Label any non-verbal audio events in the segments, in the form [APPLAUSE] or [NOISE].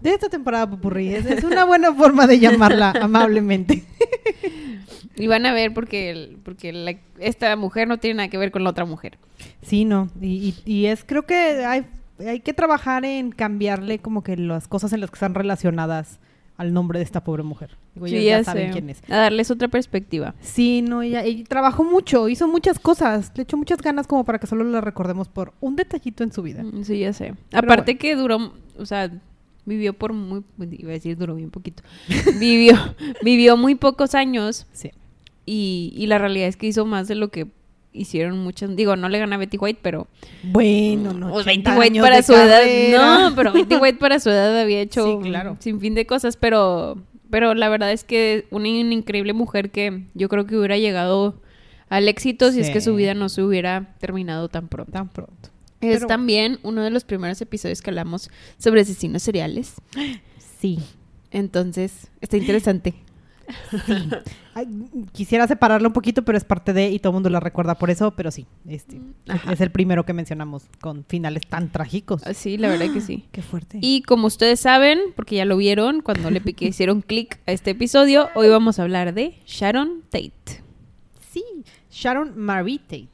De esta temporada Popurrí. Es, es una buena forma de llamarla [LAUGHS] amablemente. Y van a ver porque, porque la- esta mujer no tiene nada que ver con la otra mujer. Sí, no. Y, y- y es, creo que hay, hay que trabajar en cambiarle como que las cosas en las que están relacionadas al nombre de esta pobre mujer. Digo, Sí, ya ya saben sé. quién es. A darles otra perspectiva. Sí, no, ella, ella trabajó mucho, hizo muchas cosas, le echó muchas ganas como para que solo la recordemos por un detallito en su vida. Mm, Sí, ya sé. Pero Aparte que duró, o sea, vivió por muy, iba a decir duró bien poquito. [LAUGHS] vivió, vivió muy pocos años Sí. y, y la realidad es que hizo más de lo que hicieron muchas. Digo, no le gana a Betty White, pero Bueno, no. Pues 80 Betty White para su edad. No, [LAUGHS] pero Betty White para su edad había hecho Sí, un claro. sin fin de cosas, pero, pero la verdad es que una, una increíble mujer que yo creo que hubiera llegado al éxito si es que su vida no se hubiera terminado tan pronto. Tan pronto. Es Pero- también uno de los primeros episodios que hablamos sobre asesinos seriales. Sí. Entonces, está interesante. Ay, quisiera separarlo un poquito, pero es parte de, y todo el mundo la recuerda por eso, pero sí, este, Ajá. es el primero que mencionamos con finales tan trágicos. Sí, la verdad que sí. [GASPS] Qué fuerte. Y como ustedes saben, porque ya lo vieron cuando le piqué, hicieron clic a este episodio, hoy vamos a hablar de Sharon Tate. sí, Sharon Marie Tate.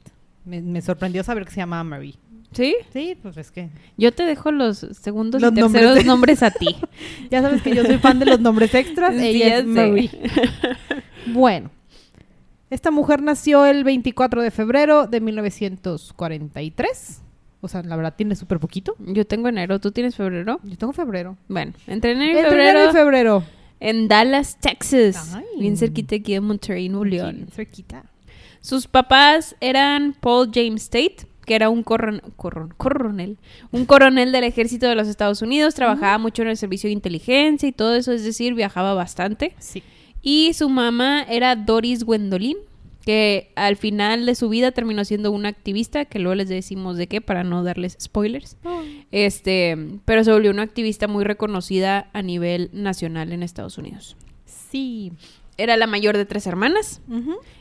Me, me sorprendió saber que se llamaba Marie. ¿Sí? Sí, pues es que Yo te dejo los segundos Los y nombres terceros de- nombres a ti. [LAUGHS] ya sabes que yo soy fan de los nombres extras. Ella es. Marie. [LAUGHS] Bueno, esta mujer nació el 24 de febrero de 1943. O sea, la verdad tiene súper poquito. Yo tengo enero, ¿tú tienes febrero? Yo tengo febrero. Bueno, entre enero y Entre febrero enero y febrero. en Dallas, Texas. Ay. Bien cerquita aquí de Monterrey, Nuevo León. Cerquita. Sus papás eran Paul James Tate, que era un coronel, un coronel del ejército de los Estados Unidos, trabajaba mucho en el servicio de inteligencia y todo eso, es decir, viajaba bastante. Sí. Y su mamá era Doris Gwendolyn, que al final de su vida terminó siendo una activista, que luego les decimos de qué para no darles spoilers. Este, pero se volvió una activista muy reconocida a nivel nacional en Estados Unidos. Sí. Era la mayor de tres hermanas.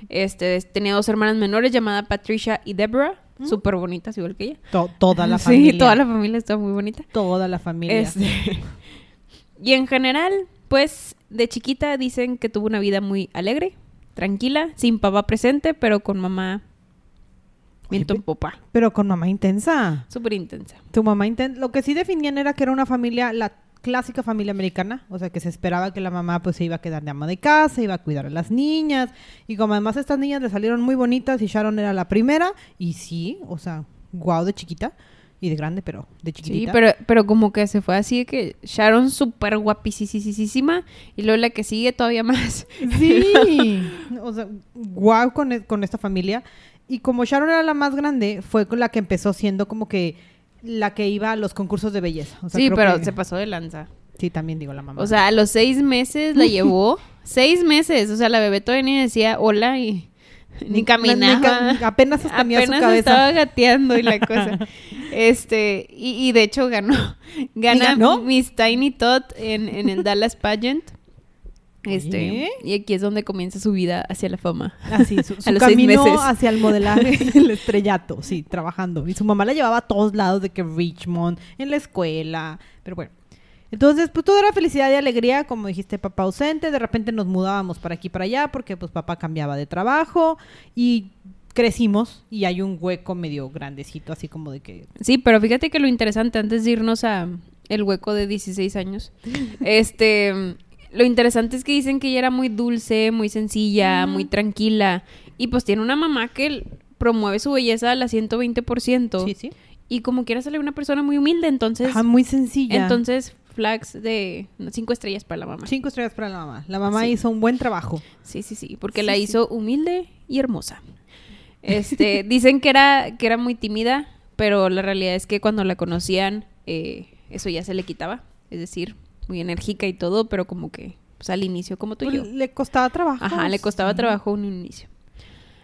Este, tenía dos hermanas menores llamadas Patricia y Deborah, súper bonitas igual que ella. To- toda la [LAUGHS] sí, familia. toda la familia está muy bonita. Toda la familia. Este, [LAUGHS] y en general, pues de chiquita dicen que tuvo una vida muy alegre, tranquila, sin papá presente, pero con mamá viento en popa, Pero con mamá intensa. súper intensa. Tu mamá intensa. Lo que sí definían era que era una familia, la clásica familia americana. O sea, que se esperaba que la mamá pues se iba a quedar de ama de casa, iba a cuidar a las niñas. Y como además estas niñas le salieron muy bonitas y Sharon era la primera. Y sí, o sea, guau de chiquita. Y de grande, pero de Sí, chiquitita. pero, pero como que se fue así de que Sharon súper guapísima y luego la que sigue todavía más. Sí, [LAUGHS] o sea, guau con, e- con esta familia. Y como Sharon era la más grande, fue con la que empezó siendo como que la que iba a los concursos de belleza. O sea, sí, pero que- se pasó de lanza. Sí, también digo la mamá. O sea, a los seis meses la [LAUGHS] llevó. seis meses. O sea, la bebé todavía ni decía hola y ni caminaba. Ni apenas sostenía Apenas su cabeza. estaba gateando y la [LAUGHS] cosa. Este, y, y de hecho ganó. Gana ganó? Miss Tiny Tot en, en el Dallas Pageant. Este, y aquí es donde comienza su vida hacia la fama. Así, [LAUGHS] su, A su seis camino meses. hacia el modelaje, [LAUGHS] el estrellato, sí, trabajando. Y su mamá la llevaba a todos lados, de que Richmond, en la escuela, pero bueno. Entonces, pues todo era felicidad y alegría, como dijiste, papá ausente. De repente nos mudábamos para aquí y para allá, porque pues papá cambiaba de trabajo y crecimos y hay un hueco medio grandecito, así como de que... Sí, pero fíjate que lo interesante, antes de irnos a el hueco de 16 años, [LAUGHS] este, lo interesante es que dicen que ella era muy dulce, muy sencilla, muy tranquila, y pues tiene una mamá que promueve su belleza al 120%, Sí, sí. y como quiera sale una persona muy humilde, entonces, Ajá, muy sencilla. entonces flags de cinco estrellas para la mamá. Cinco estrellas para la mamá. La mamá Sí. hizo un buen trabajo. Sí, sí, sí, porque Sí, la sí. hizo humilde y hermosa. Este, [LAUGHS] dicen que era, que era muy tímida, pero la realidad es que cuando la conocían, eh, eso ya se le quitaba. Es decir, muy enérgica y todo, pero como que pues al inicio como tú y yo. Pues, Le costaba trabajo. Ajá, le costaba trabajo un inicio.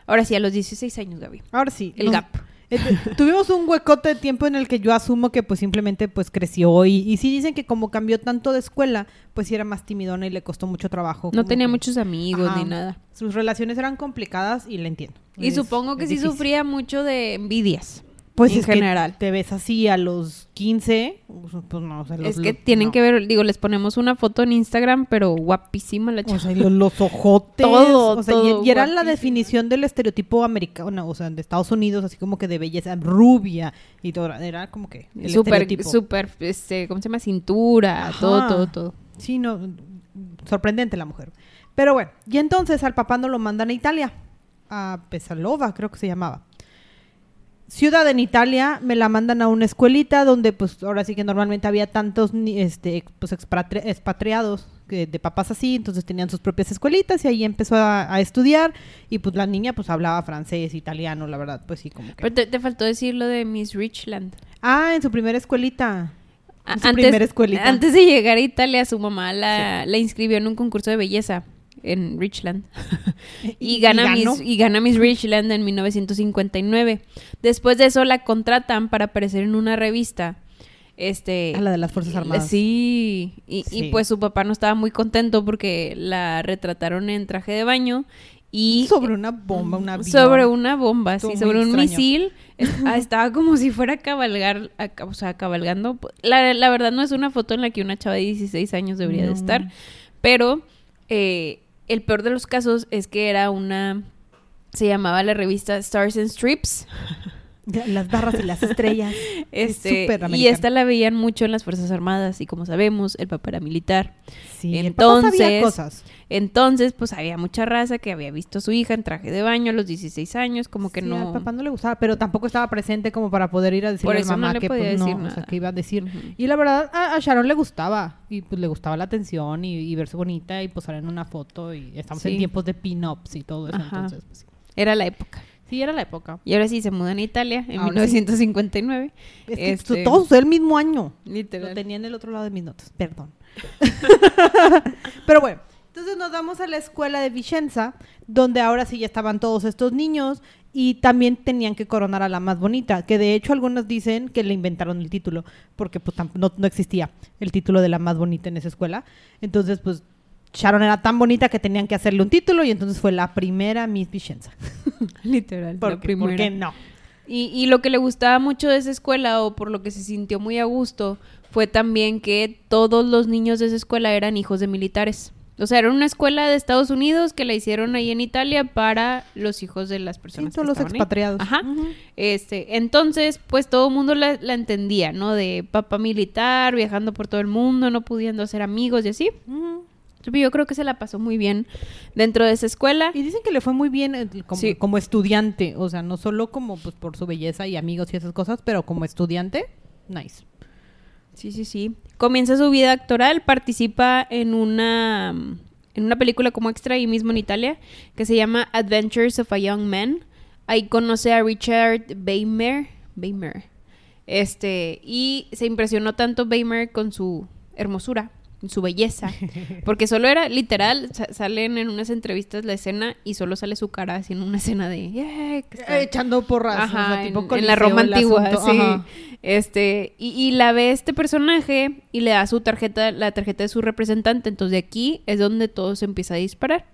Ahora sí, a los 16 años, Gaby. Ahora sí. El nos- gap. eh, tu- tuvimos un huecote de tiempo en el que yo asumo que pues simplemente pues creció y, y sí dicen que como cambió tanto de escuela, pues sí era más timidona y le costó mucho trabajo. No tenía que- muchos amigos Ajá. ni nada. Sus relaciones eran complicadas y le entiendo. Y Es- supongo que sí difícil. sufría mucho de envidias. Pues en es general. que te ves así a los 15, pues no, o sea, los- es que tienen no. que ver, digo, les ponemos una foto en Instagram, pero guapísima la O chava. sea, y los, los [LAUGHS] ojotes. Todo, o sea, y- todo y, era la definición del estereotipo americano, o sea, de Estados Unidos, así como que de belleza rubia y todo. Era como que el Súper, súper, este, ¿cómo se llama? Cintura, Ajá. todo, todo, todo. Sí, no, sorprendente la mujer. Pero bueno, y entonces al papá no lo mandan a Italia, a Pesalova, creo que se llamaba. Ciudad en Italia, me la mandan a una escuelita donde pues ahora sí que normalmente había tantos este pues expatri- expatriados que de papás así, entonces tenían sus propias escuelitas y ahí empezó a, a estudiar y pues la niña pues hablaba francés, italiano, la verdad, pues sí como que. Pero te, te faltó decir lo de Miss Richland. Ah, en su primera escuelita. A- En su primera escuelita. antes de llegar a Italia, su mamá la, la inscribió en un concurso de belleza en Richland. [LAUGHS] y, gana ganó. Miss, y gana Miss Richland en 1959. Después de eso la contratan para aparecer en una revista. Este, A la de las Fuerzas Armadas. Sí, y, y pues su papá no estaba muy contento porque la retrataron en traje de baño y sobre una bomba, una sobre una bomba, Estuvo sí, sobre un extraño. misil. [LAUGHS] Ah, estaba como si fuera a cabalgar, a- o sea, cabalgando. La, la verdad no es una foto en la que una chava de 16 años debería de estar, pero eh, el peor de los casos es que era una, se llamaba la revista Stars and Strips. [LAUGHS] Las barras y las estrellas. [LAUGHS] Este, súper y esta la veían mucho en las Fuerzas Armadas y como sabemos, el papá era militar. Sí, el papá sabía Entonces, cosas. Entonces, pues había mucha raza que había visto a su hija en traje de baño a los 16 años, como que Sí, no... Al papá no le gustaba, pero tampoco estaba presente como para poder ir a decirle a no mamá le que pues, no, o sea, que iba a decir. Y la verdad, a, a Sharon le gustaba. Y pues le gustaba la atención y, y verse bonita y posar en una foto. Y estamos Sí. en tiempos de pin-ups y todo eso. Ajá. Entonces, pues, sí. Era la época. Sí, era la época. Y ahora sí se mudan a Italia en Ahora sí. 1959. Es que Este, todo sucedió el mismo año. Lo tenía en el otro lado de mis notas, perdón. [LAUGHS] Pero bueno, entonces nos vamos a la escuela de Vicenza, donde ahora sí ya estaban todos estos niños y también tenían que coronar a la más bonita, que de hecho algunos dicen que le inventaron el título, porque pues no, no existía el título de la más bonita en esa escuela. Entonces pues Sharon era tan bonita que tenían que hacerle un título y entonces fue la primera Miss Vicenza. [LAUGHS] Literal. la Porque, ¿Por primera. qué no? Y, y lo que le gustaba mucho de esa escuela, o por lo que se sintió muy a gusto, fue también que todos los niños de esa escuela eran hijos de militares. O sea, era una escuela de Estados Unidos que la hicieron ahí en Italia para los hijos de las Sí, personas. todos que los ahí. expatriados. Ajá. Este, entonces, pues todo el mundo la, la entendía, ¿no? De papá militar, viajando por todo el mundo, no pudiendo hacer amigos y así. Yo creo que se la pasó muy bien dentro de esa escuela. Y dicen que le fue muy bien eh, como, Sí. como estudiante, o sea, no solo como pues por su belleza y amigos y esas cosas, pero como estudiante, nice. Sí, sí, sí. Comienza su vida actoral, participa en una en una película como extra ahí mismo en Italia que se llama Adventures of a Young Man. Ahí conoce a Richard Weimer, Weimer. Este, y se impresionó tanto Weimer con su hermosura, su belleza, porque solo era literal, sa- salen en unas entrevistas la escena y solo sale su cara así en una escena de "Yeah", que está- Eh, echando porras, o Ajá, sea, tipo en, la Roma antigua, sí. ajá. Este, y, y la ve este personaje y le da su tarjeta, la tarjeta de su representante. Entonces de aquí es donde todo se empieza a disparar.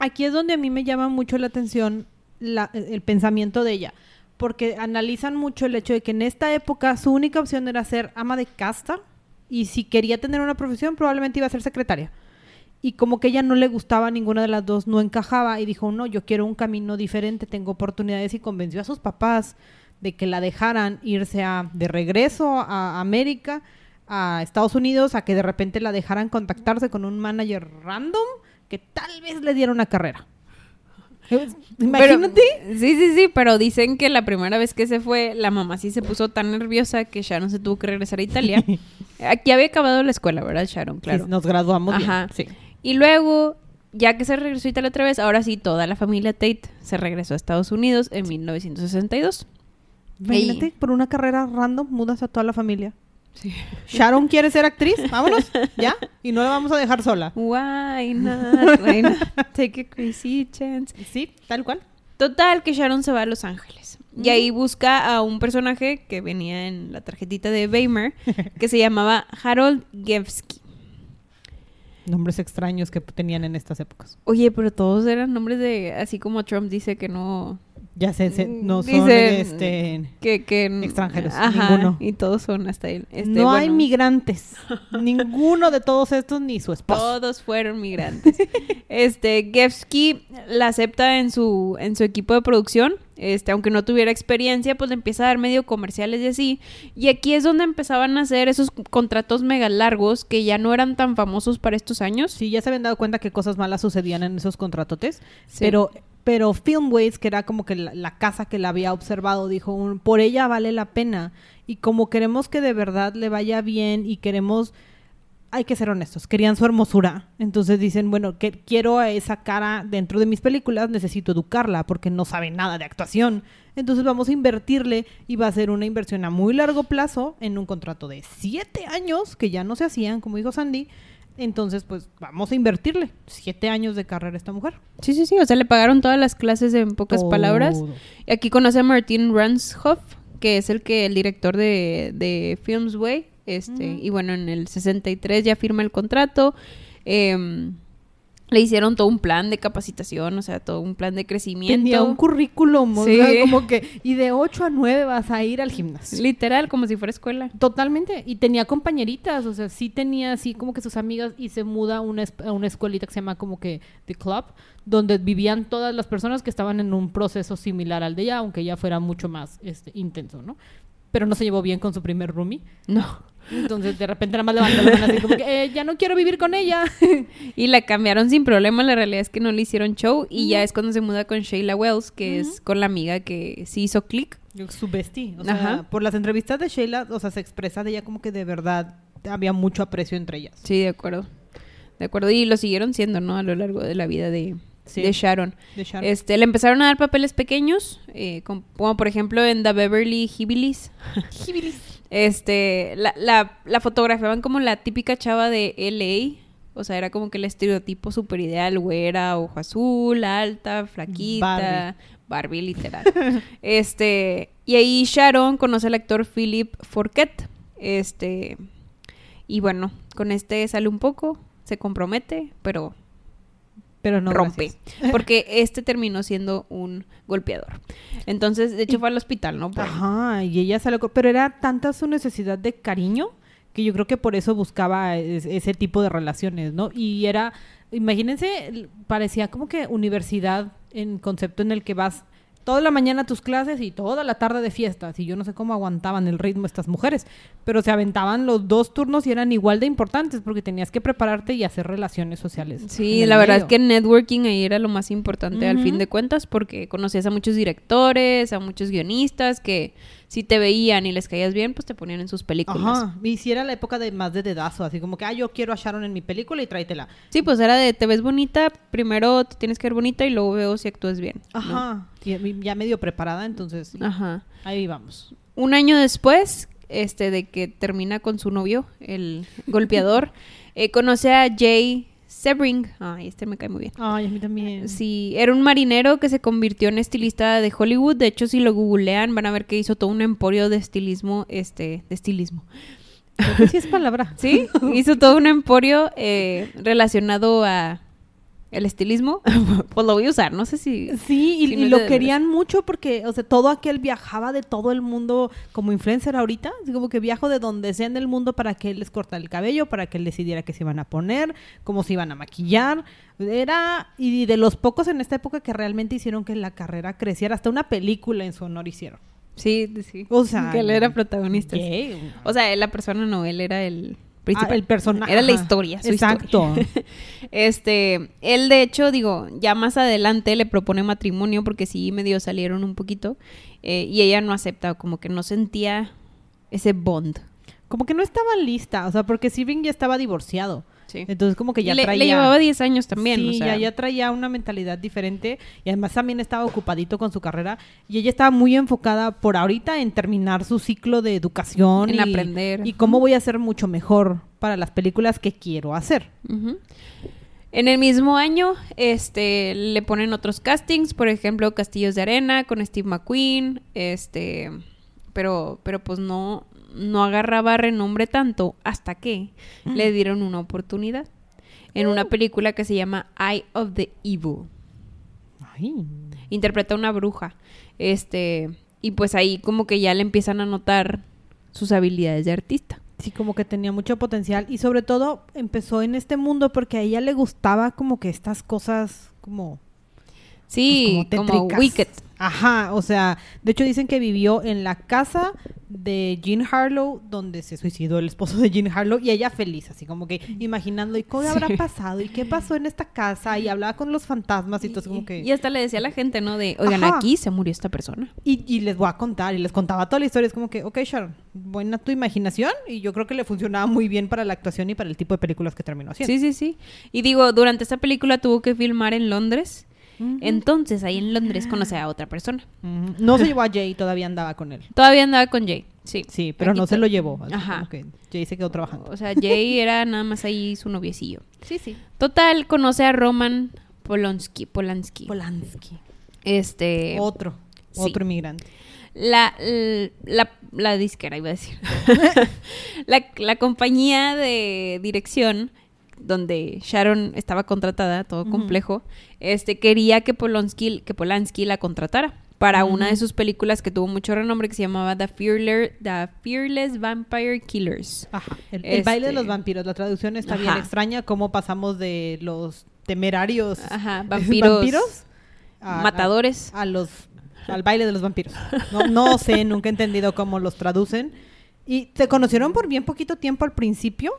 Aquí es donde a mí me llama mucho la atención la- el pensamiento de ella, porque analizan mucho el hecho de que en esta época su única opción era ser ama de casta y si quería tener una profesión probablemente iba a ser secretaria. Y como que ella no le gustaba ninguna de las dos, no encajaba y dijo, no, yo quiero un camino diferente, tengo oportunidades y convenció a sus papás de que la dejaran irse a, de regreso a América, a Estados Unidos, a que de repente la dejaran contactarse con un manager random que tal vez le diera una carrera. Imagínate. Pero- sí, sí, sí, pero dicen que la primera vez que se fue, la mamá sí se puso tan nerviosa que Sharon se tuvo que regresar a Italia. [LAUGHS] Aquí había acabado la escuela, ¿verdad, Sharon? Claro. Sí, nos graduamos bien, Ajá. sí. Y luego, ya que se regresó a Italia otra vez, ahora sí, toda la familia Tate se regresó a Estados Unidos en 1962. Imagínate, Ey. por una carrera random mudas a toda la familia. Sí. Sharon quiere ser actriz, vámonos, ya, y no la vamos a dejar sola. Why not? [LAUGHS] Why not? Take a crazy chance. Sí, tal cual. Total, que Sharon se va a Los Ángeles. Y ahí busca a un personaje que venía en la tarjetita de Weimer, que se llamaba Harold Gevsky. Nombres extraños que tenían en estas épocas. Oye, pero todos eran nombres de, así como Trump dice que no, Ya sé, se- no son este, que, que Extranjeros, Ajá, ninguno. Y todos son hasta él. Este, no hay migrantes. [LAUGHS] Ninguno de todos estos ni su esposo. Todos fueron migrantes. [LAUGHS] este, Gevsky la acepta en su, en su equipo de producción. Este, aunque no tuviera experiencia, pues le empieza a dar medio comerciales y así. Y aquí es donde empezaban a hacer esos contratos mega largos que ya no eran tan famosos para estos años. Sí, ya se habían dado cuenta que cosas malas sucedían en esos contratotes. Sí. Pero, pero Filmways, que era como que la, casa que la había observado, dijo, un- por ella vale la pena. Y como queremos que de verdad le vaya bien y queremos, hay que ser honestos, querían su hermosura. Entonces dicen, bueno, que quiero a esa cara dentro de mis películas, necesito educarla porque no sabe nada de actuación. Entonces vamos a invertirle y va a ser una inversión a muy largo plazo en un contrato de siete años, que ya no se hacían, como dijo Sandy. Entonces, pues vamos a invertirle siete años de carrera a esta mujer. Sí, sí, sí. O sea, le pagaron todas las clases en pocas Todo. palabras. Y aquí conoce a Martin Ranshoff, que es el que el director de, de Filmsway. Este, Y bueno, en el 63 ya firma el contrato. Em, le hicieron todo un plan de capacitación, o sea, todo un plan de crecimiento. Tenía un currículum, o Sí. sea, como que, y de 8 a 9 vas a ir al gimnasio. Literal, como si fuera escuela. Totalmente, y tenía compañeritas, o sea, sí tenía así como que sus amigas y se muda a una, a una escuelita que se llama como que The Club, donde vivían todas las personas que estaban en un proceso similar al de ella, aunque ella fuera mucho más este, intenso, ¿no? Pero no se llevó bien con su primer roomie. No. Entonces, de repente nada más levantó la mano así como que, "Eh, ya no quiero vivir con ella. [LAUGHS] Y la cambiaron sin problema. La realidad es que no le hicieron show. Y ya es cuando se muda con Sheila Wells, que es con la amiga que sí hizo click. Su bestie. O sea, Ajá. por las entrevistas de Sheila, o sea, se expresa de ella como que de verdad había mucho aprecio entre ellas. Sí, de acuerdo. De acuerdo. Y lo siguieron siendo, ¿no? A lo largo de la vida de, Sí. de Sharon. De Sharon. Este, le empezaron a dar papeles pequeños, eh, com- como por ejemplo en The Beverly [LAUGHS] Hillbillies. Este, la, la, la fotografiaban como la típica chava de LA. O sea, era como que el estereotipo super ideal, güera, ojo azul, alta, flaquita. Barbie, literal. [LAUGHS] este, y ahí Sharon conoce al actor Philip Forquet. Este, y bueno, con este sale un poco, se compromete, pero Pero no rompe. gracias. [LAUGHS] Porque este terminó siendo un golpeador. Entonces, de hecho, fue al hospital, ¿no? Por- Ajá, y ella salió, pero era tanta su necesidad de cariño que yo creo que por eso buscaba es- ese tipo de relaciones, ¿no? Y era, imagínense, parecía como que universidad en concepto en el que vas toda la mañana tus clases y toda la tarde de fiestas. Y yo no sé cómo aguantaban el ritmo estas mujeres, pero se aventaban los dos turnos y eran igual de importantes porque tenías que prepararte y hacer relaciones sociales. Sí, la verdad es que networking ahí era lo más importante al fin de cuentas porque conocías a muchos directores, a muchos guionistas que si te veían y les caías bien, pues te ponían en sus películas. Ajá, y si era la época de más de dedazo, así como que, ah, yo quiero a Sharon en mi película y tráetela. Sí, pues era de te ves bonita, primero te tienes que ver bonita y luego veo si actúas bien. ¿no? Ajá. Y ya medio preparada, entonces Ajá. ahí vamos. Un año después, este, de que termina con su novio, el golpeador, [LAUGHS] eh, conoce a Jay Sebring. Ay, este me cae muy bien. Ay, a mí también. Sí, era un marinero que se convirtió en estilista de Hollywood. De hecho, si lo googlean, van a ver que hizo todo un emporio de estilismo, este, de estilismo. Sí es palabra. [LAUGHS] Sí, hizo todo un emporio eh, relacionado a el estilismo. [LAUGHS] pues lo voy a usar, no sé si. Sí, y, si no lo querían mucho porque, o sea, todo aquel viajaba de todo el mundo como influencer ahorita. Como que viajo de donde sea en el mundo para que él les cortara el cabello, para que él decidiera qué se iban a poner, cómo se iban a maquillar. Era, y de los pocos en esta época que realmente hicieron que la carrera creciera. Hasta una película en su honor hicieron. Sí, sí. O sea, que él era protagonista. O sea, él, la persona no, él era el principal. Ah, el personaje. Era la historia, su Exacto. historia. [LAUGHS] Este, él de hecho, digo, ya más adelante le propone matrimonio porque sí medio salieron un poquito eh, y ella no acepta, como que no sentía ese bond. Como que no estaba lista, o sea, porque Steven ya estaba divorciado. Sí. Entonces como que ya le, traía... le llevaba 10 años también. Sí, o sea, ya, ya traía una mentalidad diferente y además también estaba ocupadito con su carrera y ella estaba muy enfocada por ahorita en terminar su ciclo de educación En y, aprender. y cómo voy a ser mucho mejor para las películas que quiero hacer. En el mismo año, este, le ponen otros castings, por ejemplo, Castillos de Arena con Steve McQueen, este, pero, pero pues no, no agarraba renombre tanto hasta que le dieron una oportunidad en una película que se llama Eye of the Evil. Ay. Interpreta a una bruja, este, y pues ahí como que ya le empiezan a notar sus habilidades de artista. Sí, como que tenía mucho potencial y sobre todo empezó en este mundo porque a ella le gustaba como que estas cosas como Sí, pues, como, tétricas. Wicked. Ajá, o sea, de hecho dicen que vivió en la casa de Jean Harlow, donde se suicidó el esposo de Jean Harlow, y ella feliz, así como que imaginando, ¿y cómo habrá pasado? ¿Y qué pasó en esta casa? Y hablaba con los fantasmas y todo, así como que... Y hasta le decía a la gente, ¿no? De, oigan, Ajá. aquí se murió esta persona. Y, y les voy a contar, y les contaba toda la historia. Es como que, ok, Sharon, buena tu imaginación. Y yo creo que le funcionaba muy bien para la actuación y para el tipo de películas que terminó haciendo. Sí, sí, sí. Y digo, durante esta película tuvo que filmar en Londres. Entonces, ahí en Londres conoce a otra persona. No se llevó a Jay, todavía andaba con él. Todavía andaba con Jay, sí. Sí, pero Aquí no se lo llevó. Ajá. que Jay se quedó trabajando. O sea, Jay era nada más ahí su noviecillo. Sí, sí. Total, conoce a Roman Polanski. Polanski. Polanski. este. Otro. sí. Otro inmigrante. La, la, la disquera, iba a decir. [LAUGHS] la, la compañía de dirección donde Sharon estaba contratada, todo complejo, este quería que Polanski, que Polanski la contratara para una de sus películas que tuvo mucho renombre que se llamaba The Fearless, The Fearless Vampire Killers. Ajá. El, el baile de Este- los vampiros. La traducción está bien extraña. Cómo pasamos de los temerarios Ajá, [LAUGHS] vampiros, a- matadores. a, a los al baile de los vampiros. No, no sé, nunca he entendido cómo los traducen. Y se conocieron por bien poquito tiempo al principio.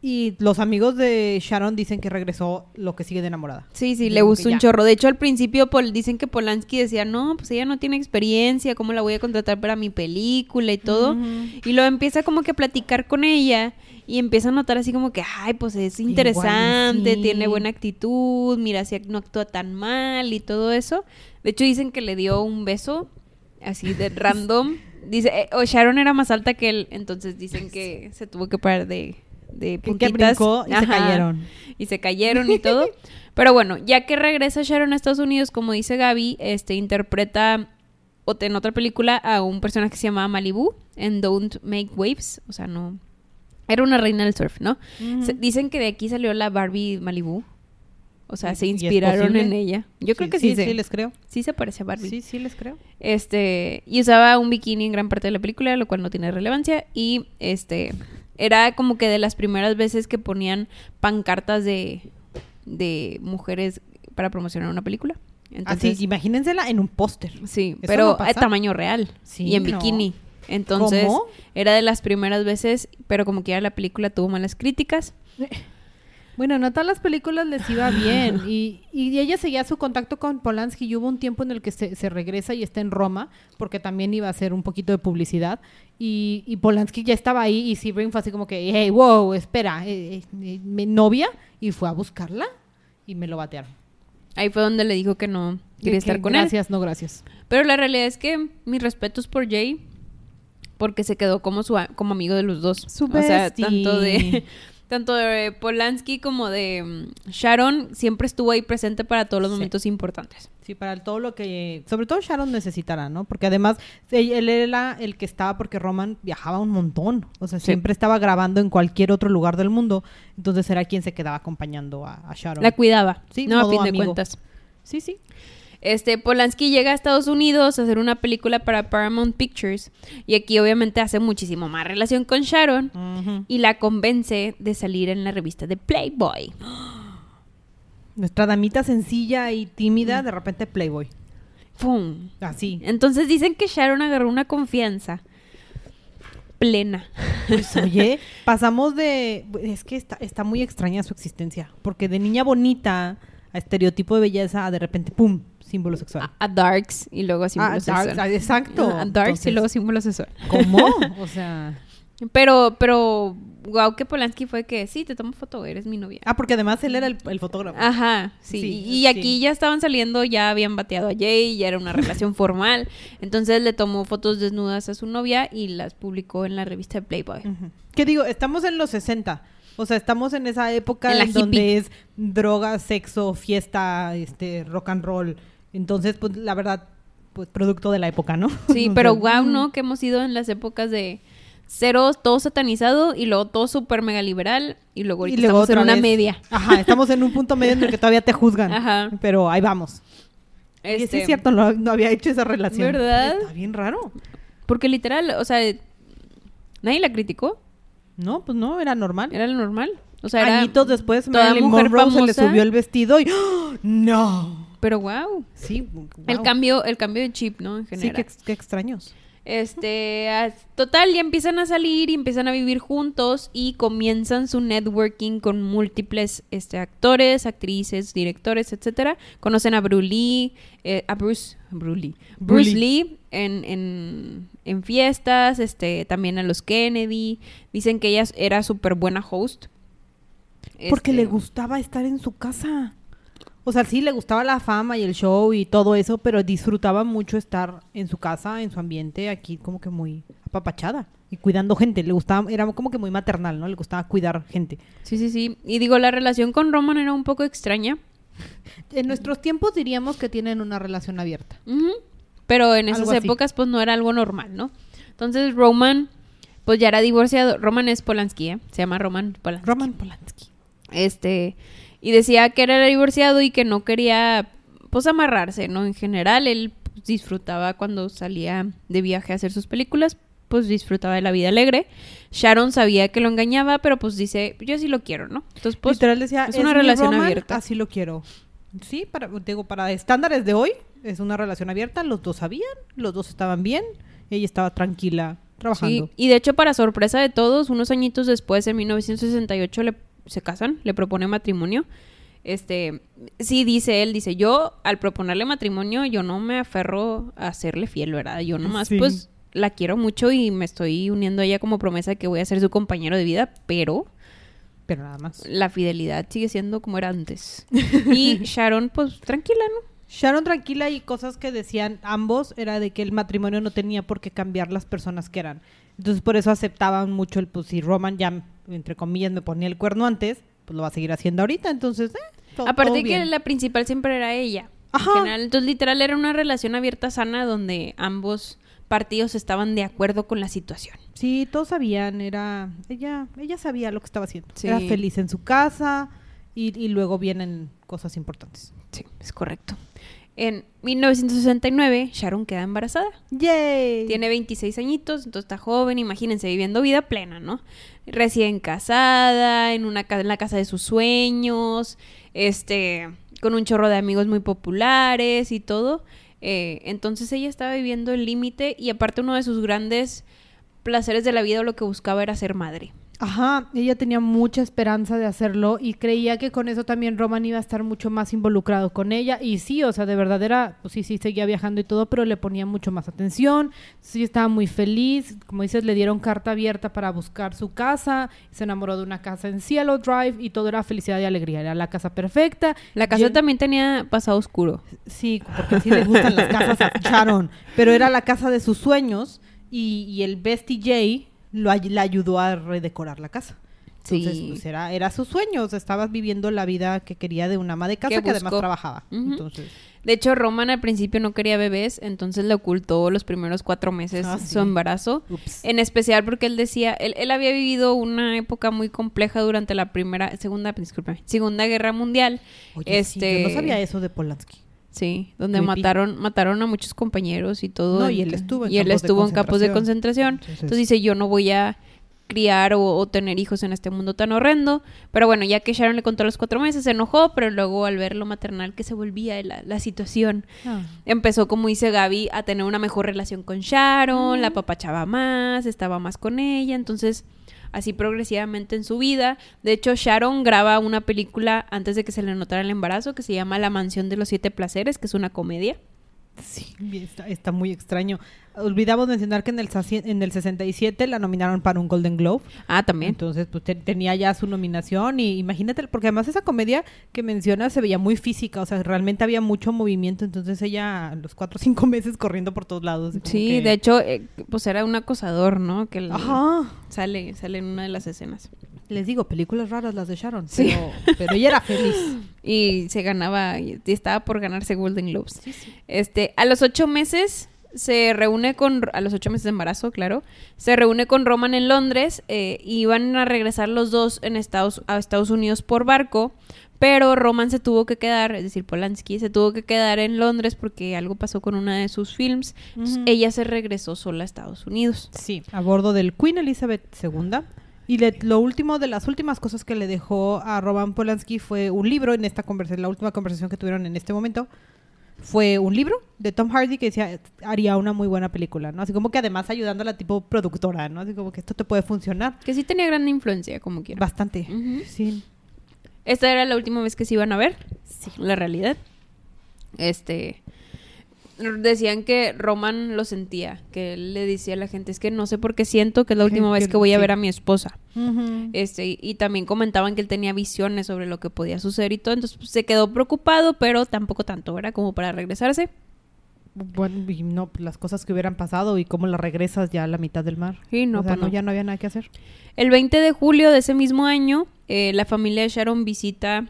Y los amigos de Sharon dicen que regresó lo que sigue de enamorada. Sí, sí, le gustó un chorro. De hecho, al principio Pol- dicen que Polanski decía, no, pues ella no tiene experiencia, ¿cómo la voy a contratar para mi película y todo? Y luego empieza como que a platicar con ella y empieza a notar así como que, ay, pues es interesante, sí. tiene buena actitud, mira si no actúa tan mal y todo eso. De hecho, dicen que le dio un beso así de [LAUGHS] random. Dice, eh, o Sharon era más alta que él, entonces dicen que se tuvo que parar de, de que puntitas. brincó y se cayeron. y se cayeron y todo. [LAUGHS] Pero bueno, ya que regresa Sharon a Estados Unidos, como dice Gaby, este interpreta en otra película a un personaje que se llama Malibu en Don't Make Waves, o sea, no era una reina del surf, ¿no? Se- dicen que de aquí salió la Barbie Malibu. O sea, ¿Y- se inspiraron en ella. Yo creo que sí, sí, se, sí, les creo. sí se parece a Barbie. Sí, sí, les creo. Este, y usaba un bikini en gran parte de la película, lo cual no tiene relevancia. Y este, era como que de las primeras veces que ponían pancartas de, de mujeres para promocionar una película. Entonces, Así, imagínensela en un póster. sí, ¿eso pero no a tamaño real Sí, y en no. bikini. Entonces, ¿Cómo? era de las primeras veces, pero como que ya la película tuvo malas críticas. [LAUGHS] Bueno, no todas las películas les iba bien. [LAUGHS] Y, y ella seguía su contacto con Polanski. Y hubo un tiempo en el que se, se regresa y está en Roma, porque también iba a hacer un poquito de publicidad. Y, y Polanski ya estaba ahí. Y Sebring fue así como que, hey, wow, espera, eh, eh, eh, mi novia. Y fue a buscarla y me lo batearon. Ahí fue donde le dijo que no quería Que- estar con él. Gracias, no gracias. Pero la realidad es que mis respetos por Jay, porque se quedó como su como amigo de los dos. Su o sea, tanto de [LAUGHS] tanto de Polanski como de mm, Sharon siempre estuvo ahí presente para todos los Sí. momentos importantes. Sí, para todo lo que, sobre todo Sharon necesitará, ¿no? Porque además él, era el que estaba porque Roman viajaba un montón, o sea, Sí. siempre estaba grabando en cualquier otro lugar del mundo, entonces era quien se quedaba acompañando a, a Sharon. La cuidaba, Sí, no a fin de amigo. cuentas. sí, sí. Este Polanski llega a Estados Unidos a hacer una película para Paramount Pictures y aquí obviamente hace muchísimo más relación con Sharon y la convence de salir en la revista de Playboy. [GASPS] Nuestra damita sencilla y tímida, de repente Playboy. ¡Fum! Así. Entonces dicen que Sharon agarró una confianza plena. Pues [LAUGHS] oye, pasamos de... Es que está, está muy extraña su existencia, porque de niña bonita a estereotipo de belleza, de repente, ¡pum!, símbolo sexual. A, a Darks y luego a símbolo Ah, sexual. darks, exacto. A Darks y luego símbolo sexual. ¿Cómo? [LAUGHS] O sea... Pero, pero, wow, que Polanski fue que sí, te tomo foto, eres mi novia. Ah, porque además él era el, el fotógrafo. Ajá, sí. Sí, y y aquí sí. ya estaban saliendo, ya habían bateado a Jay, ya era una relación formal. Entonces le tomó fotos desnudas a su novia y las publicó en la revista Playboy. Ujú. ¿Qué digo? Estamos en los 60. O sea, estamos en esa época En en, donde es droga, sexo, fiesta, este, rock and roll. Entonces, pues, la verdad, pues, producto de la época, ¿no? Sí, [LAUGHS] pero wow, ¿no? Que hemos ido en las épocas de cero, todo satanizado y luego todo súper mega liberal y luego ahorita estamos en una vez- media. Ajá, estamos en un punto medio en el que todavía te juzgan. Ajá. Pero ahí vamos. Y sí Este, es cierto, no, no había hecho esa relación. ¿Verdad? Está bien raro. Porque literal, o sea, nadie la criticó, No, pues no, era normal. era lo normal. O sea, era... Añitos después, toda Marilyn mujer Monroe se le famosa. subió el vestido y ¡Oh! ¡No! Pero wow. Sí, El wow. cambio, el cambio de chip, ¿no? En Sí, general. qué, ex- qué extraños. Este, total, ya empiezan a salir y empiezan a vivir juntos y comienzan su networking con múltiples este, actores, actrices, directores, etcétera. Conocen a Bruce Lee, eh, a Bruce, Bruce Lee, Bruce Bruce Lee en, en, en fiestas, este, también a los Kennedy. Dicen que ella era súper buena host. Porque Este, le gustaba estar en su casa. O sea, sí, le gustaba la fama y el show y todo eso, pero disfrutaba mucho estar en su casa, en su ambiente, aquí como que muy apapachada y cuidando gente. Le gustaba, era como que muy maternal, ¿no? Le gustaba cuidar gente. Sí, sí, sí. Y digo, la relación con Roman era un poco extraña. En nuestros tiempos diríamos que tienen una relación abierta. Pero en esas Algo así. épocas, pues no era algo normal, ¿no? Entonces, Roman, pues ya era divorciado. Roman es Polanski, ¿eh? Se llama Roman Polanski. Roman Polanski. Este, y decía que era divorciado y que no quería, pues, amarrarse, ¿no? En general, él pues, disfrutaba cuando salía de viaje a hacer sus películas, pues disfrutaba de la vida alegre. Sharon sabía que lo engañaba, pero pues dice, yo sí lo quiero, ¿no? Entonces, pues, Literal decía, es una relación Roman, abierta. Así lo quiero. Sí, para, digo, para estándares de hoy, es una relación abierta. Los dos sabían, los dos estaban bien. Ella estaba tranquila, trabajando. Sí, y de hecho, para sorpresa de todos, unos añitos después, en 1968, le, se casan, le propone matrimonio. Este, sí, dice él, dice, yo al proponerle matrimonio, yo no me aferro a serle fiel, ¿verdad? Yo nomás, Sí. pues, la quiero mucho y me estoy uniendo a ella como promesa de que voy a ser su compañero de vida, pero Pero nada más. la fidelidad sigue siendo como era antes. [LAUGHS] Y Sharon, pues, tranquila, ¿no? Sharon tranquila y cosas que decían ambos era de que el matrimonio no tenía por qué cambiar las personas que eran. Entonces por eso aceptaban mucho el pues si Roman ya entre comillas me ponía el cuerno antes, pues lo va a seguir haciendo ahorita, entonces eh, Aparte todo que bien. la principal siempre era ella. Ajá. En general. Entonces, literal, era una relación abierta sana donde ambos partidos estaban de acuerdo con la situación. Sí, todos sabían, era ella ella sabía lo que estaba haciendo. Sí. Era feliz en su casa y, y luego vienen cosas importantes. Sí, es correcto. En 1969, Sharon queda embarazada. ¡Yay! Tiene 26 añitos, entonces está joven, imagínense, viviendo vida plena, ¿no? Recién casada, en, una, en la casa de sus sueños, este, con un chorro de amigos muy populares y todo. Eh, entonces ella estaba viviendo el límite y aparte uno de sus grandes placeres de la vida o lo que buscaba era ser madre. Ajá, ella tenía mucha esperanza de hacerlo y creía que con eso también Roman iba a estar mucho más involucrado con ella. Y sí, o sea, de verdad era, pues sí, sí, seguía viajando y todo, pero le ponía mucho más atención. Sí, estaba muy feliz. Como dices, le dieron carta abierta para buscar su casa. Se enamoró de una casa en Cielo Drive y todo era felicidad y alegría. Era la casa perfecta. La casa también tenía pasado oscuro. Sí, porque así le gustan las casas a Sharon. Pero era la casa de sus sueños y, y el Bestie J lo, le ayudó a redecorar la casa. Entonces, Sí. pues era, era su sueño. O sea, estabas viviendo la vida que quería de una ama de casa Que que, además trabajaba. Entonces, De hecho, Roman al principio no quería bebés, entonces le ocultó los primeros cuatro meses Ah, su sí. embarazo. ups. En especial porque él decía, él, él había vivido una época muy compleja durante la primera, segunda, segunda guerra mundial. Oye, sí, este, yo no sabía eso de Polanski. Sí, donde Creepy. mataron, mataron a muchos compañeros y todo. No, y él estuvo en y él campos de estuvo en campos de concentración. Entonces- Entonces dice, yo no voy a criar o, o tener hijos en este mundo tan horrendo. Pero bueno, ya que Sharon le contó los cuatro meses, se enojó, pero luego al ver lo maternal que se volvía la, la situación, Ah. empezó, como dice Gaby, a tener una mejor relación con Sharon, la papachaba más, estaba más con ella, entonces así progresivamente en su vida. De hecho, Sharon graba una película antes de que se le notara el embarazo que se llama La mansión de los siete placeres, que es una comedia. Sí, está, está muy extraño. Olvidamos mencionar que en el, en el 67 la nominaron para un Golden Globe. Ah, también. Entonces, pues te- tenía ya su nominación y imagínate, porque además esa comedia que menciona se veía muy física, o sea, realmente había mucho movimiento, entonces ella a los cuatro o cinco [LAUGHS] meses corriendo por todos lados. Sí, que- de hecho, eh, pues era un acosador, ¿no? Que el- Ajá. sale, sale en una de las escenas. Les digo, películas raras las de Sharon, Sí. pero, pero ella era feliz. [LAUGHS] Y se ganaba, y estaba por ganarse Golden Globes. Este, a los ocho meses se reúne con, a los ocho meses de embarazo, claro, se reúne con Roman en Londres eh, y van a regresar los dos en Estados, a Estados Unidos por barco, pero Roman se tuvo que quedar, es decir, Polanski se tuvo que quedar en Londres porque algo pasó con una de sus films. Ella se regresó sola a Estados Unidos. Sí, a bordo del Queen Elizabeth II. Y le- lo último de las últimas cosas que le dejó a Roman Polanski fue un libro en esta conversación, la última conversación que tuvieron en este momento. Fue un libro de Tom Hardy que decía haría una muy buena película, ¿no? Así como que además ayudando a la tipo productora, ¿no? Así como que esto te puede funcionar Que sí tenía gran influencia, como quiera. bastante. Sí. Esta era la última vez que se iban a ver. La realidad. Este. Decían que Roman lo sentía, que él le decía a la gente, es que no sé por qué siento que es la última vez que- voy a ver a mi esposa. Este, y, y también comentaban que él tenía visiones sobre lo que podía suceder y todo, entonces pues, se quedó preocupado, pero tampoco tanto, ¿verdad? Como para regresarse. Bueno, y no, las cosas que hubieran pasado y cómo la regresas ya a la mitad del mar. Sí, no, o sea, pues no. ya no había nada que hacer. El 20 de julio de ese mismo año, eh, la familia de Sharon visita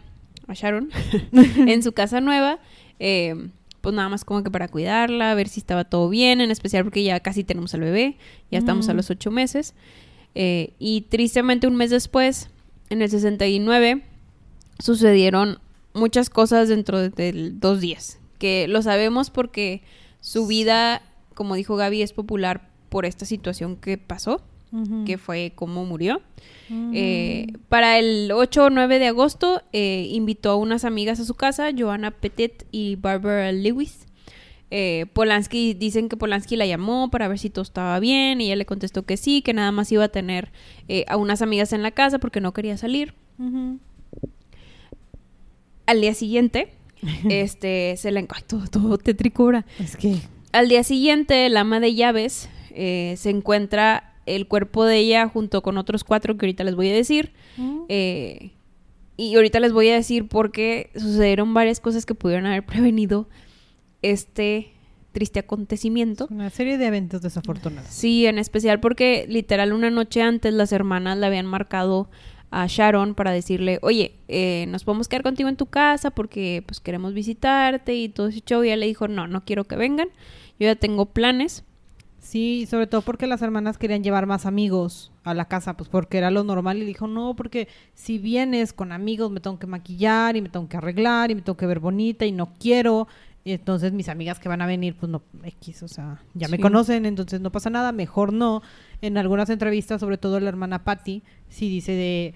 a Sharon [LAUGHS] en su casa nueva, eh, pues nada más como que para cuidarla, ver si estaba todo bien, en especial porque ya casi tenemos al bebé, ya estamos a Mm. los ocho meses. Eh, y tristemente un mes después, en el 69, sucedieron muchas cosas dentro de, de dos días, que lo sabemos porque su vida, como dijo Gaby, es popular por esta situación que pasó Que fue cómo murió. Ujú. Eh, para el 8 o 9 de agosto eh, invitó a unas amigas a su casa, Joanna Petit y Barbara Lewis. Eh, Polanski, dicen que Polanski la llamó para ver si todo estaba bien y ella le contestó que sí, que nada más iba a tener eh, a unas amigas en la casa porque no quería salir. Al día siguiente, [LAUGHS] este, se le... Ay, todo, todo ahora. Es que Al día siguiente, el ama de llaves eh, se encuentra el cuerpo de ella junto con otros cuatro que ahorita les voy a decir. Eh, y ahorita les voy a decir por qué sucedieron varias cosas que pudieron haber prevenido este triste acontecimiento. una serie de eventos desafortunados. Sí, en especial porque literal una noche antes las hermanas le habían marcado a Sharon para decirle, oye, eh, nos podemos quedar contigo en tu casa porque pues queremos visitarte y todo ese show. Y ella le dijo, no, no quiero que vengan, yo ya tengo planes. Sí, sobre todo porque las hermanas querían llevar más amigos a la casa, pues porque era lo normal y dijo, no, porque si vienes con amigos me tengo que maquillar y me tengo que arreglar y me tengo que ver bonita y no quiero. Y entonces mis amigas que van a venir, pues no, X, o sea, ya me conocen, entonces no pasa nada, mejor no. En algunas entrevistas, sobre todo la hermana Patty, sí dice de,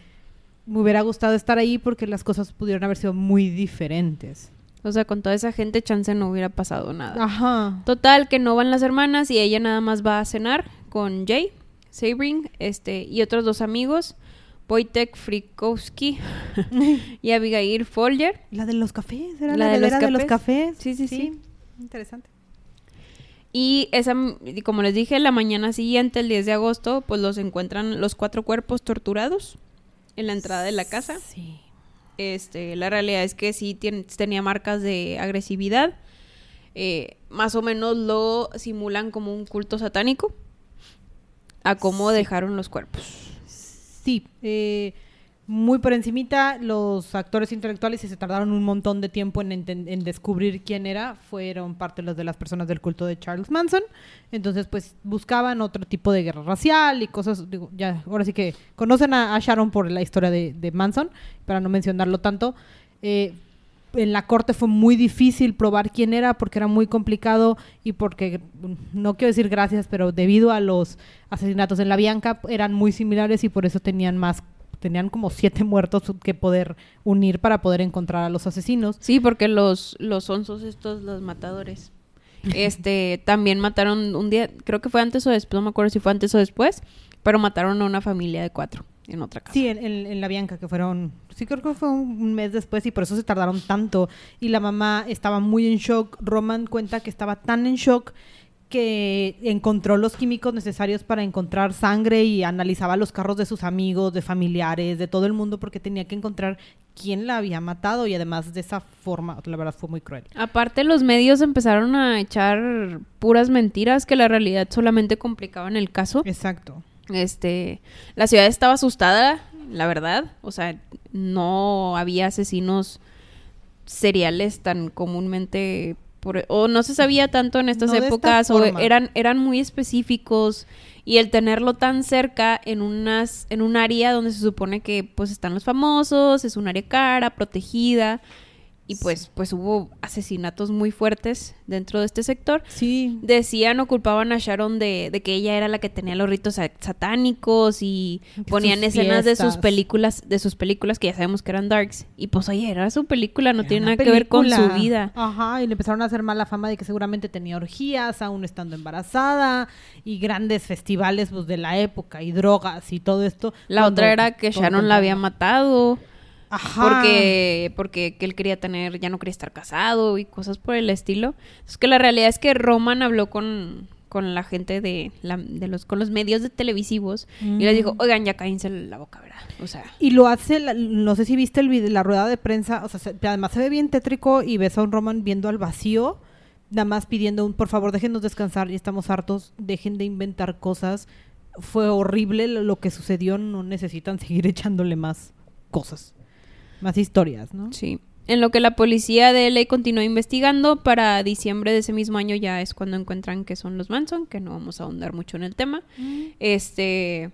me hubiera gustado estar ahí porque las cosas pudieron haber sido muy diferentes. O sea, con toda esa gente chance no hubiera pasado nada. Ajá. Total, que no van las hermanas y ella nada más va a cenar con Jay, Sabring, este, y otros dos amigos, Wojtek Frikowski [LAUGHS] y Abigail Folger. La de los cafés, era La la, de los velera de los cafés. cafés. Sí, sí, sí. Interesante. Y esa, y como les dije, la mañana siguiente, el 10 de agosto, pues los encuentran los cuatro cuerpos torturados en la entrada de la casa. Sí. Este, la realidad es que sí tenía marcas de agresividad. Eh, más o menos lo simulan como un culto satánico. A cómo Sí. dejaron los cuerpos. Sí, eh, muy por encimita, los actores intelectuales y se tardaron un montón de tiempo en, descubrir quién era, fueron parte de las personas del culto de Charles Manson. Entonces, pues buscaban otro tipo de guerra racial y cosas, ya, ahora sí que conocen a, Sharon por la historia de, Manson, para no mencionarlo tanto. Eh, en la corte fue muy difícil probar quién era porque era muy complicado y porque, no quiero decir gracias, pero debido a los asesinatos en la Bianca eran muy similares y por eso tenían más, tenían como siete muertos que poder unir para poder encontrar a los asesinos. Sí, porque los, los onzos estos, los matadores, [LAUGHS] este, también mataron un día, creo que fue antes o después, no me acuerdo si fue antes o después, pero mataron a una familia de cuatro. en otra casa. Sí, en, en- en la Bianca, que fueron, sí creo que fue un un mes después y por eso se tardaron tanto. Y la mamá estaba muy en shock. Roman cuenta que estaba tan en shock que encontró los químicos necesarios para encontrar sangre y analizaba los carros de sus amigos, de familiares, de todo el mundo, porque tenía que encontrar quién la había matado y además de esa forma, la verdad fue muy cruel. Aparte, los medios empezaron a echar puras mentiras que la realidad solamente complicaban el caso. Exacto. Este, la ciudad estaba asustada, la verdad. O sea, no había asesinos seriales tan comúnmente por- o no se sabía tanto en estas No de esta épocas o eran eran muy específicos y el tenerlo tan cerca en unas en un área donde se supone que pues están los famosos, es un área cara, protegida y pues pues hubo asesinatos muy fuertes dentro de este sector Sí. decían o culpaban a Sharon de, de que ella era la que tenía los ritos sa- satánicos y ponían sus escenas de sus películas, de sus películas que ya sabemos que eran darks. Y pues oye, era su película, no Era tiene nada que ver con su vida. Ajá, y le empezaron a hacer mala fama de que seguramente tenía orgías, aún estando embarazada, y grandes festivales pues, de la época, y drogas y todo esto. La otra era que Sharon la había matado Ajá. porque porque que él quería tener, ya no quería estar casado y cosas por el estilo. Es que la realidad es que Roman habló con con la gente de, la- de los con los medios de televisivos y les dijo, Mm. "Oigan, ya cállense la boca, ¿verdad?" O sea, Y lo hace, la- no sé si viste el video, la rueda de prensa, o sea, se- además se ve bien tétrico y ves a un Roman viendo al vacío, nada más pidiendo un, por favor, déjenos descansar, y estamos hartos, dejen de inventar cosas. Fue horrible lo que sucedió, no necesitan seguir echándole más cosas, más historias, ¿no? Sí. En lo que la policía de LA continuó investigando, para diciembre de ese mismo año ya es cuando encuentran que son los Manson, que no vamos a ahondar mucho en el tema. Este.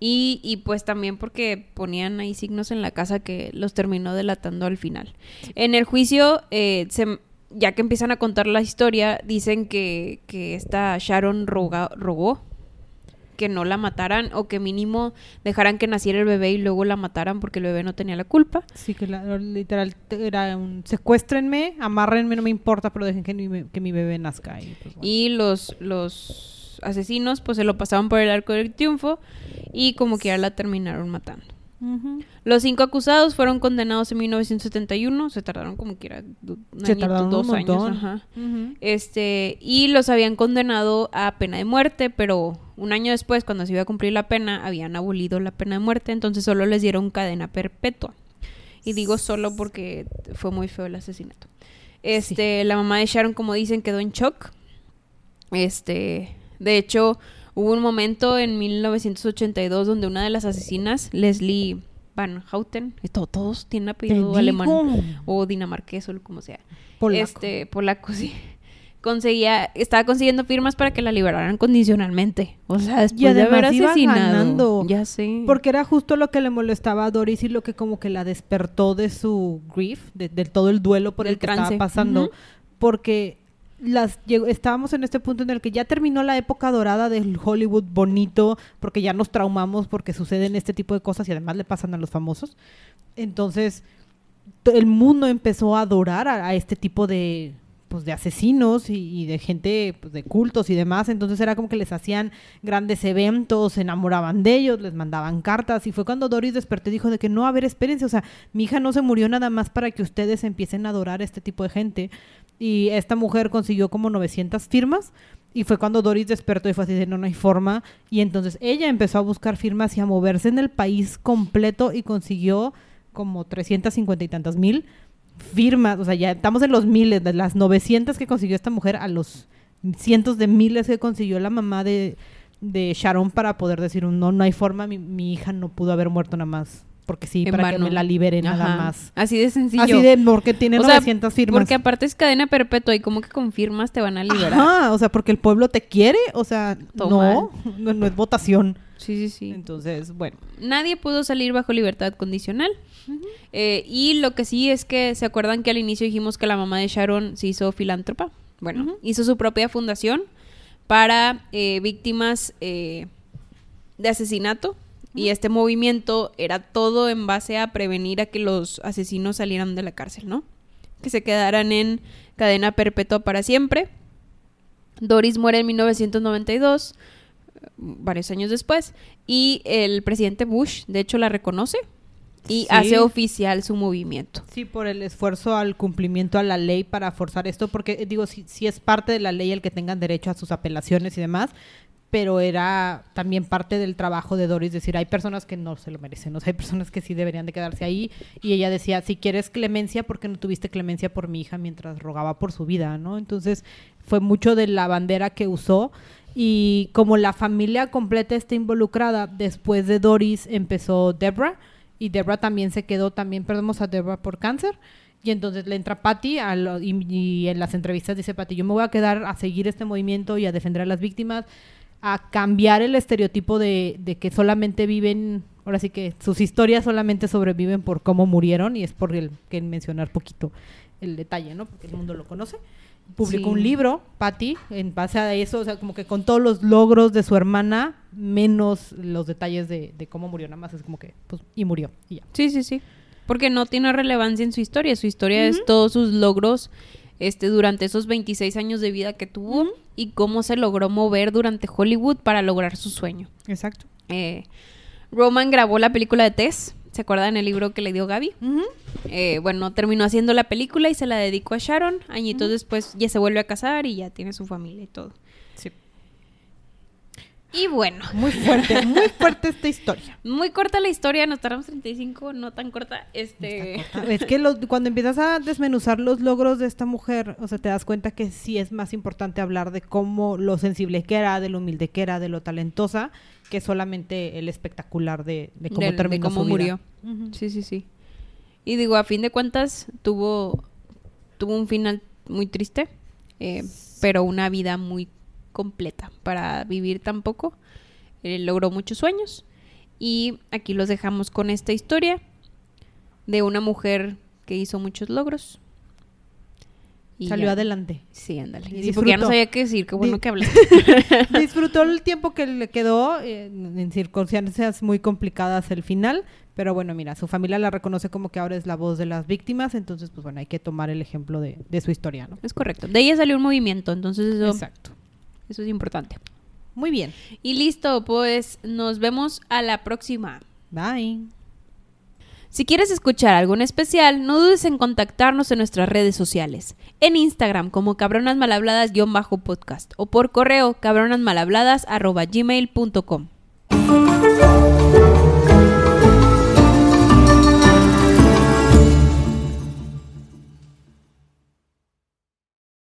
Y, y pues también porque ponían ahí signos en la casa que los terminó delatando al final. En el juicio, eh, se- ya que empiezan a contar la historia, dicen que, que esta Sharon roga- rogó que no la mataran o que mínimo dejaran que naciera el bebé y luego la mataran porque el bebé no tenía la culpa. Sí, que la- literal te- era un secuéstrenme, amárrenme, no me importa, pero dejen que mi, be- que mi bebé nazca. Y, pues, bueno. Y los, los asesinos pues se lo pasaban por el arco del triunfo y como que ya la terminaron matando. Los cinco acusados fueron condenados en 1971, se tardaron como que era Se tardaron un dos años. Este, y los habían condenado a pena de muerte, pero un año después, cuando se iba a cumplir la pena, habían abolido la pena de muerte, entonces solo les dieron cadena perpetua. Y digo solo porque fue muy feo el asesinato. Este, la mamá de Sharon, como dicen, quedó en shock. Este, de hecho, hubo un momento en 1982 donde una de las asesinas, Leslie Van Houten, esto, todos tienen apellido alemán o dinamarqués o como sea. Polaco. Este, polaco, [LAUGHS] sí. Conseguía, estaba consiguiendo firmas para que la liberaran condicionalmente. O sea, después de haber asesinado. ganando. Ya sé. Porque era justo lo que le molestaba a Doris y lo que como que la despertó de su grief, de, de todo el duelo por Del el que trance. estaba pasando. Ujú. Porque las llegó- estábamos en este punto en el que ya terminó la época dorada del Hollywood bonito, porque ya nos traumamos porque suceden este tipo de cosas y además le pasan a los famosos. Entonces, to- el mundo empezó a adorar a, a este tipo de pues de asesinos y, de gente pues, de cultos y demás, entonces era como que les hacían grandes eventos, se enamoraban de ellos, les mandaban cartas. Y fue cuando Doris despertó y dijo de que no, a ver, espérense, o sea, mi hija no se murió nada más para que ustedes empiecen a adorar a este tipo de gente y esta mujer consiguió como 900 firmas y fue cuando Doris despertó y fue así de no, no hay forma y entonces ella empezó a buscar firmas y a moverse en el país completo y consiguió como 350 y tantas mil firmas, o sea, ya estamos en los miles, de las 900 que consiguió esta mujer a los cientos de miles que consiguió la mamá de, Sharon para poder decir, no, no hay forma, mi, mi hija no pudo haber muerto nada más, porque sí, En para que me la libere nada más. Así de sencillo. Así de, porque tiene O sea, 900 firmas. Porque aparte es cadena perpetua y como que confirmas te van a liberar. Ajá, o sea, porque el pueblo te quiere, o sea, no, no, no es votación. Sí, sí, sí. Entonces, bueno. Nadie pudo salir bajo libertad condicional. Eh, y lo que sí es que, ¿se acuerdan que al inicio dijimos que la mamá de Sharon se hizo filántropa? Bueno, hizo su propia fundación para eh, víctimas eh, de asesinato. Y este movimiento era todo en base a prevenir a que los asesinos salieran de la cárcel, ¿no? Que se quedaran en cadena perpetua para siempre. Doris muere en 1992. varios años después. Y el presidente Bush, de hecho, la reconoce y Sí. hace oficial su movimiento. Sí, por el esfuerzo al cumplimiento a la ley para forzar esto, porque eh, digo, sí, sí es parte de la ley el que tengan derecho a sus apelaciones y demás, pero era también parte del trabajo de Doris decir, hay personas que no se lo merecen, o sea, hay personas que sí deberían de quedarse ahí, y ella decía, si quieres clemencia, ¿por qué no tuviste clemencia por mi hija mientras rogaba por su vida, no? Entonces, fue mucho de la bandera que usó, y como la familia completa está involucrada, después de Doris empezó Debra, y Debra también se quedó, también perdemos a Debra por cáncer. Y entonces le entra Patty y en las entrevistas dice Patty, yo me voy a quedar a seguir este movimiento y a defender a las víctimas, a cambiar el estereotipo de, de que solamente viven, ahora sí que sus historias solamente sobreviven por cómo murieron y es por el que mencionar poquito el detalle, ¿no? Porque el mundo lo conoce. Publicó Sí. un libro, Patty, en base a eso, o sea, como que con todos los logros de su hermana, menos los detalles de, de cómo murió, nada más es como que, pues, y murió, y ya. Sí, sí, sí. Porque no tiene relevancia en su historia. Su historia es todos sus logros este, durante esos 26 años de vida que tuvo y cómo se logró mover durante Hollywood para lograr su sueño. Exacto. Eh, Roman grabó la película de Tess. ¿Se acuerdan el libro que le dio Gaby? Eh, bueno, terminó haciendo la película y se la dedicó a Sharon. Añitos después ya se vuelve a casar y ya tiene su familia y todo. Y bueno, Muy fuerte, muy fuerte esta historia. [LAUGHS] muy corta la historia, nos tardamos 35, no tan corta. Este. Es que los- cuando empiezas a desmenuzar los logros de esta mujer, o sea, te das cuenta que sí es más importante hablar de cómo lo sensible que era, de lo humilde que era, de lo talentosa, que solamente el espectacular de, de cómo del- de terminó cómo su vida. murió. Sí, sí, sí. Y digo, a fin de cuentas, tuvo, tuvo un final muy triste, eh, pero una vida muy completa para vivir tan poco. Eh, logró muchos sueños. Y aquí los dejamos con esta historia de una mujer que hizo muchos logros. Y Salió ya. adelante. Sí, ándale. Y Sí, porque ya no sabía qué decir, qué bueno Di- que hablaste. [LAUGHS] Disfrutó el tiempo que le quedó eh, en circunstancias muy complicadas el final, pero bueno, mira, su familia la reconoce como que ahora es la voz de las víctimas, entonces pues bueno, hay que tomar el ejemplo de, de su historia, ¿no? es correcto. De ella salió un movimiento, entonces eso, Exacto. Eso es importante. Muy bien. Y listo, pues nos vemos a la próxima. Bye. Si quieres escuchar algún especial, no dudes en contactarnos en nuestras redes sociales. En Instagram como cabronasmalhabladas-podcast o por correo cabronasmalhabladas.gmail.com.